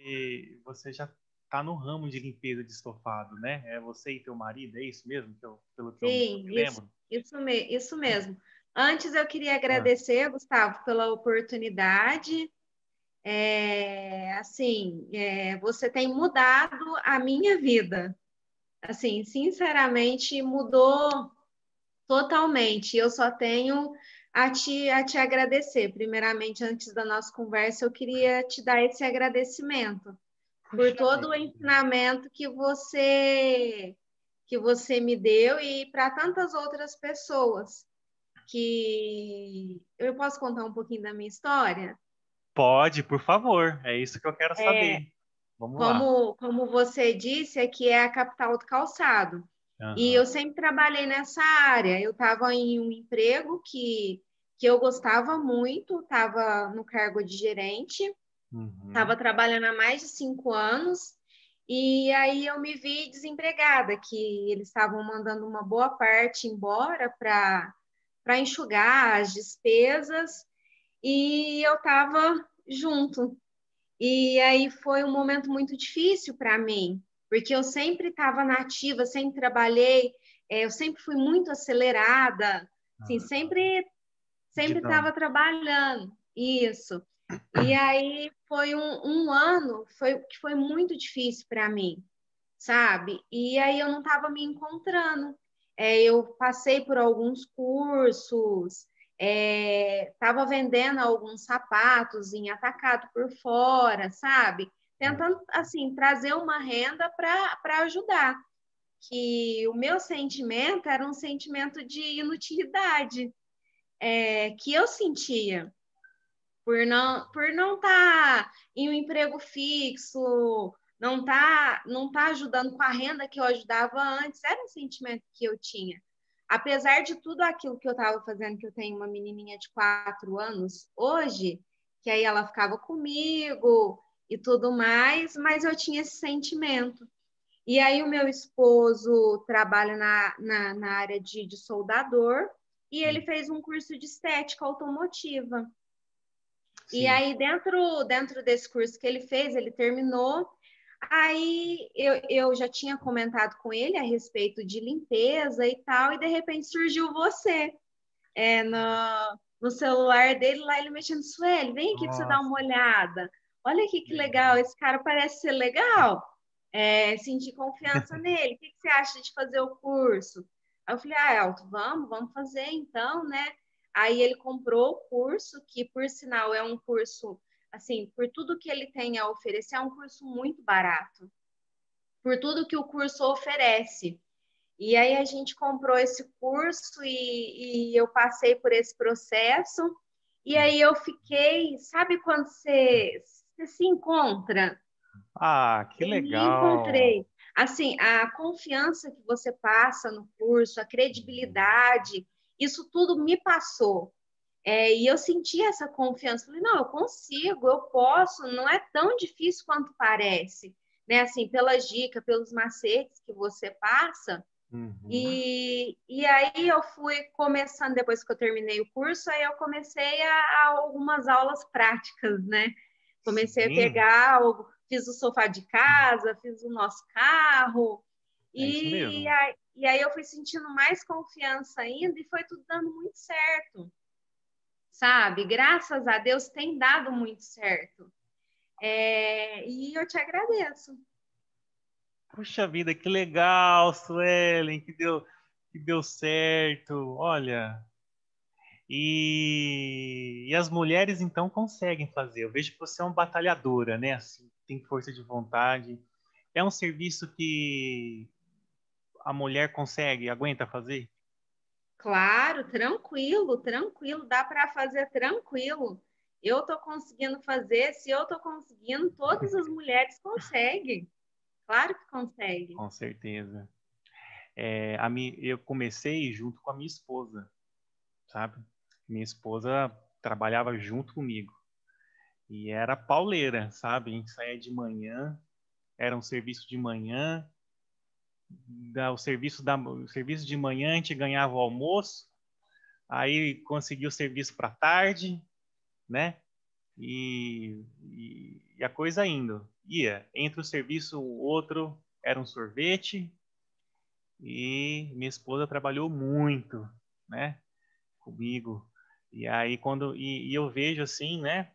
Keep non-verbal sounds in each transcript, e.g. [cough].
você, você já está no ramo de limpeza de estofado, né? É você e teu marido, é isso mesmo? Que eu, pelo que Sim, eu isso, isso, me, isso mesmo. Antes eu queria agradecer, ah. Gustavo, pela oportunidade. É, assim, é, você tem mudado a minha vida. Assim, sinceramente, mudou totalmente. Eu só tenho a te, a te agradecer. Primeiramente, antes da nossa conversa, eu queria te dar esse agradecimento por todo o ensinamento que você que você me deu e para tantas outras pessoas que eu posso contar um pouquinho da minha história? Pode, por favor. É isso que eu quero saber. É, Vamos como, lá. Como você disse, aqui é a capital do calçado. Uhum. E eu sempre trabalhei nessa área. Eu estava em um emprego que, que eu gostava muito, estava no cargo de gerente, estava uhum. trabalhando há mais de cinco anos. E aí eu me vi desempregada, que eles estavam mandando uma boa parte embora para enxugar as despesas, e eu estava junto. E aí foi um momento muito difícil para mim, porque eu sempre estava nativa, sempre trabalhei, é, eu sempre fui muito acelerada, assim, ah, sempre sempre estava trabalhando, isso. E aí foi um, um ano foi, que foi muito difícil para mim, sabe? E aí eu não estava me encontrando. É, eu passei por alguns cursos, estava é, vendendo alguns sapatos em atacado por fora, sabe? Tentando, assim, trazer uma renda para ajudar. Que o meu sentimento era um sentimento de inutilidade é, que eu sentia por não por não estar tá em um emprego fixo, não tá não tá ajudando com a renda que eu ajudava antes, era um sentimento que eu tinha. Apesar de tudo aquilo que eu estava fazendo, que eu tenho uma menininha de quatro anos hoje, que aí ela ficava comigo e tudo mais, mas eu tinha esse sentimento. E aí o meu esposo trabalha na, na, na área de, de soldador e ele fez um curso de estética automotiva. Sim. E aí, dentro, dentro desse curso que ele fez, ele terminou. Aí eu, eu já tinha comentado com ele a respeito de limpeza e tal, e de repente surgiu você é, no, no celular dele, lá ele mexendo, Sueli, vem aqui para você dar uma olhada. Olha aqui que legal, esse cara parece ser legal. É, senti confiança [laughs] nele. O que, que você acha de fazer o curso? Aí eu falei, ah, Elton, vamos, vamos fazer então, né? Aí ele comprou o curso, que por sinal é um curso, assim, por tudo que ele tem a oferecer, é um curso muito barato. Por tudo que o curso oferece. E aí a gente comprou esse curso e, e eu passei por esse processo. E aí eu fiquei, sabe quando você, você se encontra? Ah, que legal! Me encontrei. Assim, a confiança que você passa no curso, a credibilidade, isso tudo me passou. É, e eu senti essa confiança. Falei, não, eu consigo, eu posso, não é tão difícil quanto parece. Né? Assim, pelas dicas, pelos macetes que você passa. Uhum. E, e aí eu fui começando, depois que eu terminei o curso, aí eu comecei a, a algumas aulas práticas, né? Comecei Sim. a pegar, fiz o sofá de casa, fiz o nosso carro. É e, aí, e aí eu fui sentindo mais confiança ainda e foi tudo dando muito certo. Sabe? Graças a Deus tem dado muito certo. É, e eu te agradeço. Puxa vida, que legal, Suelen, que deu, que deu certo. Olha. E, e as mulheres então conseguem fazer. Eu vejo que você é uma batalhadora, né? Assim, tem força de vontade. É um serviço que a mulher consegue, aguenta fazer? Claro, tranquilo, tranquilo, dá para fazer tranquilo. Eu estou conseguindo fazer, se eu estou conseguindo, todas as mulheres conseguem. Claro que conseguem. Com certeza. É, a eu comecei junto com a minha esposa, sabe? Minha esposa trabalhava junto comigo. E era pauleira, sabe? A gente saía de manhã, era um serviço de manhã, da, o, serviço da, o serviço de manhã, a gente ganhava o almoço, aí conseguia o serviço para tarde, né? E, e, e, a coisa indo. ia. Entre o serviço, o outro era um sorvete. E minha esposa trabalhou muito, né? Comigo. E aí, quando. E, e eu vejo assim, né?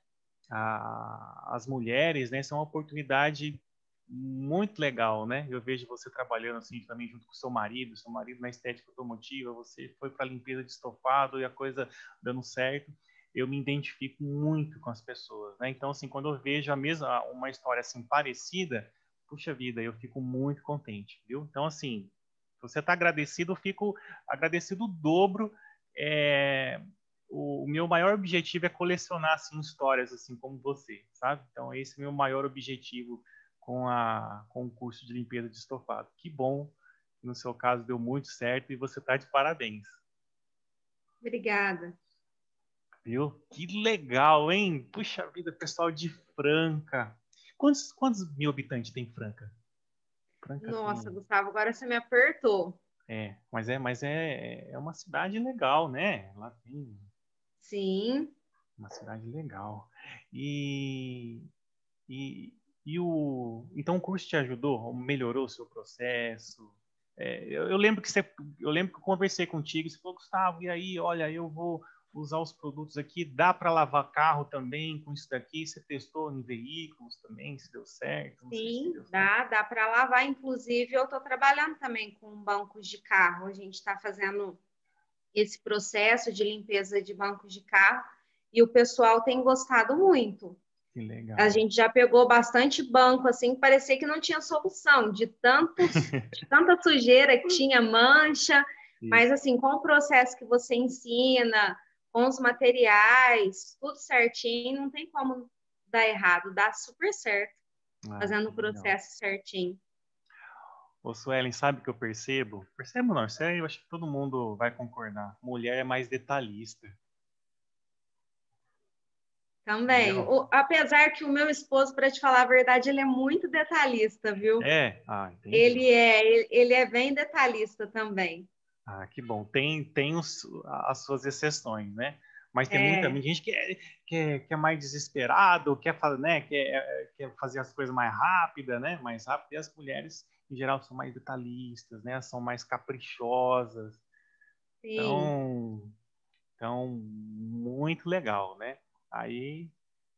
A, as mulheres, né? São uma oportunidade muito legal, né? Eu vejo você trabalhando assim também junto com seu marido, seu marido na estética automotiva, você foi para limpeza de estofado e a coisa dando certo. Eu me identifico muito com as pessoas, né? Então assim, quando eu vejo a mesma uma história assim parecida, puxa vida, eu fico muito contente, viu? Então assim, você está agradecido, eu fico agradecido o dobro. É, o, meu maior objetivo é colecionar assim histórias assim como você, sabe? Então esse é o meu maior objetivo com, a, com o curso de limpeza de estofado. Que bom que no seu caso deu muito certo e você está de parabéns. Obrigada. Viu? Que legal, hein? Puxa vida, pessoal de Franca. Quantos, quantos mil habitantes tem Franca? Franca Nossa, tem... Gustavo, agora você me apertou. É, mas é, mas é, é uma cidade legal, né? Lá tem. Sim. Uma cidade legal. E, e, e o então o curso te ajudou, melhorou o seu processo? É, eu, eu, lembro que você, eu lembro que eu conversei contigo, você falou Gustavo, e aí, olha, eu vou usar os produtos aqui, dá para lavar carro também com isso daqui? Você testou em veículos também, se deu certo? Sim, deu dá, certo. dá para lavar. Inclusive, eu estou trabalhando também com bancos de carro. A gente está fazendo esse processo de limpeza de bancos de carro e o pessoal tem gostado muito. Que legal. A gente já pegou bastante banco, assim, parecia que não tinha solução, de, tanto, [laughs] de tanta sujeira que tinha, mancha, Isso. mas assim, com o processo que você ensina, com os materiais, tudo certinho, não tem como dar errado, dá super certo, ah, fazendo o processo legal. certinho. Ô, Suelen, sabe o que eu percebo? Percebo não, isso aí eu acho que todo mundo vai concordar. Mulher é mais detalhista. Também. O, apesar que o meu esposo, para te falar a verdade, ele é muito detalhista, viu? É? Ah, entendi. Ele é, ele, ele é bem detalhista também. Ah, que bom. Tem, tem os, as suas exceções, né? Mas tem é. muita gente que é, que, é, que é mais desesperado, quer, fazer, né? quer, quer fazer as coisas mais rápidas, né? Mais rápido. E as mulheres, em geral, são mais detalhistas, né? São mais caprichosas. Sim. Então, então muito legal, né? Aí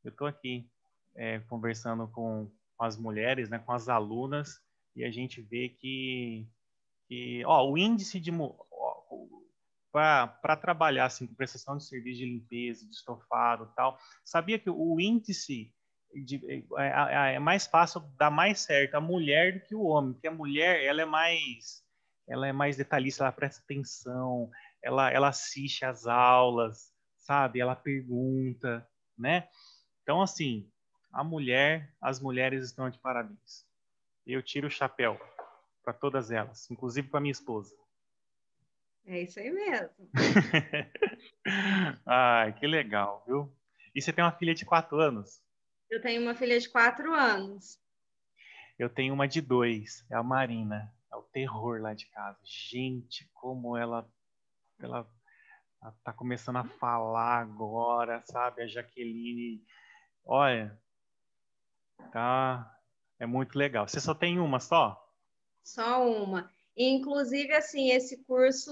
eu estou aqui é, conversando com, com, as mulheres, né, com as alunas, e a gente vê que, que ó, o índice de para trabalhar assim, com prestação de serviço de limpeza, de estofado tal, sabia que o índice de, é, é, é, mais fácil dar mais certo a mulher do que o homem, porque a mulher ela é mais ela é mais detalhista, ela presta atenção, ela, ela assiste às aulas, sabe? Ela pergunta, né? Então, assim, a mulher, as mulheres estão de parabéns. Eu tiro o chapéu para todas elas, inclusive para minha esposa. É isso aí mesmo. [laughs] Ai, que legal, viu? E você tem uma filha de quatro anos? Eu tenho uma filha de quatro anos. Eu tenho uma de dois, é a Marina. É o terror lá de casa. Gente, como ela, ela ela tá começando a falar agora, sabe? A Jaqueline. Olha, tá. É muito legal. Você só tem uma só? Só uma. Inclusive, assim, esse curso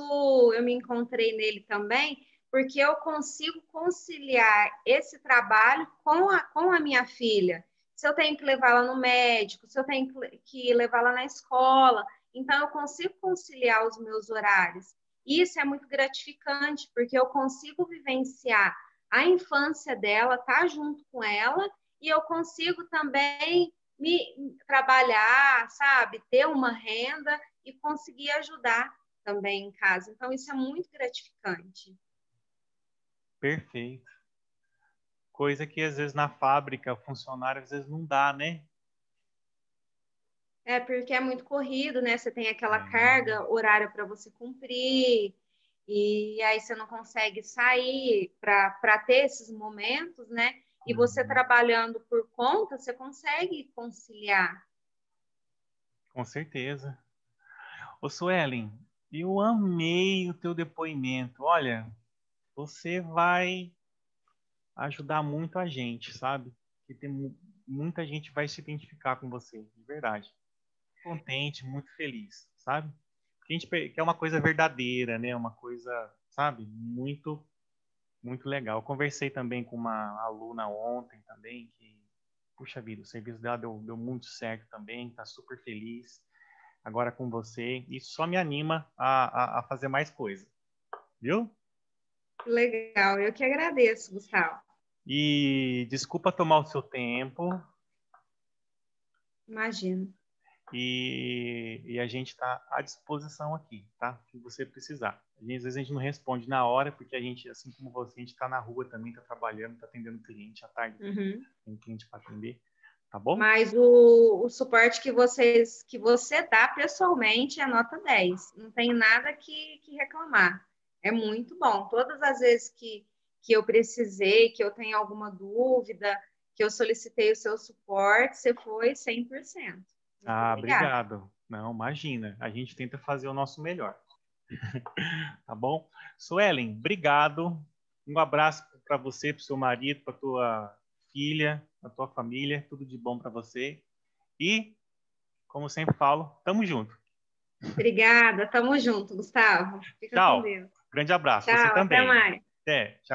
eu me encontrei nele também, porque eu consigo conciliar esse trabalho com a, com a minha filha. Se eu tenho que levá-la no médico, se eu tenho que levá-la na escola, então eu consigo conciliar os meus horários. Isso é muito gratificante, porque eu consigo vivenciar a infância dela, tá junto com ela, e eu consigo também me trabalhar, sabe, ter uma renda e conseguir ajudar também em casa. Então, isso é muito gratificante. Perfeito. Coisa que às vezes na fábrica, funcionário às vezes não dá, né? É, porque é muito corrido, né? Você tem aquela é. carga horária para você cumprir, e aí você não consegue sair para ter esses momentos, né? E você uhum. trabalhando por conta, você consegue conciliar. Com certeza. Ô Suelen, eu amei o teu depoimento. Olha, você vai ajudar muito a gente, sabe? Que tem muita gente vai se identificar com você, de verdade. Contente, muito feliz, sabe? a gente quer uma coisa verdadeira, né? Uma coisa, sabe? Muito, muito legal. Eu conversei também com uma aluna ontem também que, puxa vida, o serviço dela deu, deu muito certo também, tá super feliz agora com você. Isso só me anima a, a, a fazer mais coisa, viu? Legal, eu que agradeço, Gustavo. E desculpa tomar o seu tempo. Imagino. E, e a gente está à disposição aqui, tá? Se você precisar. às vezes a gente não responde na hora, porque a gente, assim como você, a gente está na rua também, está trabalhando, está atendendo cliente à tarde, uhum. tem cliente para atender, tá bom? Mas o, o suporte que vocês que você dá pessoalmente é nota 10. Não tem nada que, que reclamar. É muito bom. Todas as vezes que, que eu precisei, que eu tenho alguma dúvida, que eu solicitei o seu suporte, você foi 100%. Ah, obrigado. Não, imagina. A gente tenta fazer o nosso melhor. [laughs] tá bom? Suelen, obrigado. Um abraço para você, para o seu marido, para tua filha, para tua família. Tudo de bom para você. E, como sempre falo, tamo junto. Obrigada, tamo junto, Gustavo. Fica Tchau. Grande abraço. Tchau, você também. Até mais. Até, tchau.